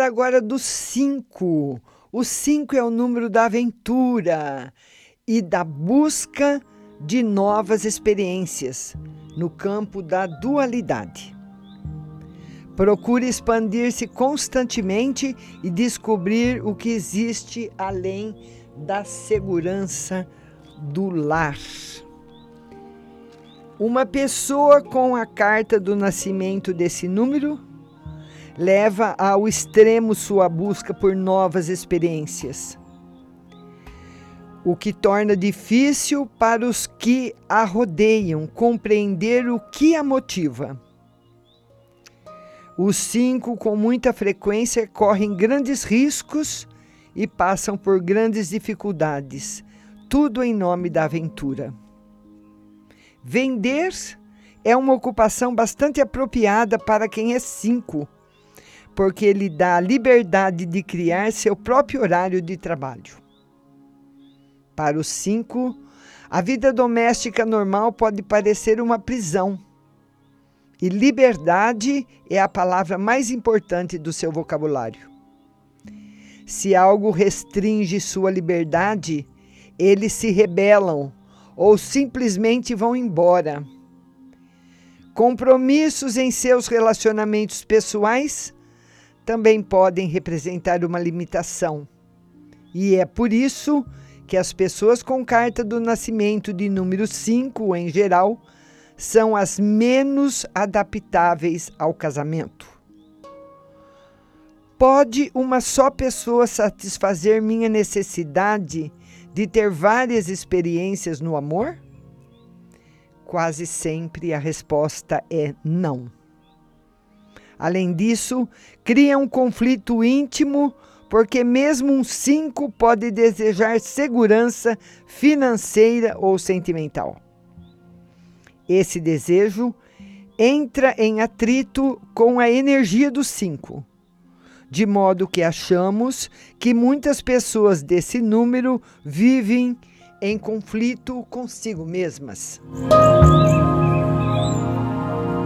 agora do 5. O 5 é o número da aventura e da busca de novas experiências no campo da dualidade. Procure expandir-se constantemente e descobrir o que existe além da segurança do lar. Uma pessoa com a carta do nascimento desse número leva ao extremo sua busca por novas experiências, o que torna difícil para os que a rodeiam compreender o que a motiva. Os cinco, com muita frequência, correm grandes riscos e passam por grandes dificuldades, tudo em nome da aventura. Vender é uma ocupação bastante apropriada para quem é cinco, porque ele dá a liberdade de criar seu próprio horário de trabalho. Para os cinco, a vida doméstica normal pode parecer uma prisão. E liberdade é a palavra mais importante do seu vocabulário. Se algo restringe sua liberdade, eles se rebelam ou simplesmente vão embora. Compromissos em seus relacionamentos pessoais também podem representar uma limitação. E é por isso que as pessoas com carta do nascimento de número 5, em geral, são as menos adaptáveis ao casamento. Pode uma só pessoa satisfazer minha necessidade de ter várias experiências no amor? Quase sempre a resposta é não. Além disso, cria um conflito íntimo, porque mesmo um cinco pode desejar segurança financeira ou sentimental. Esse desejo entra em atrito com a energia do cinco de modo que achamos que muitas pessoas desse número vivem em conflito consigo mesmas.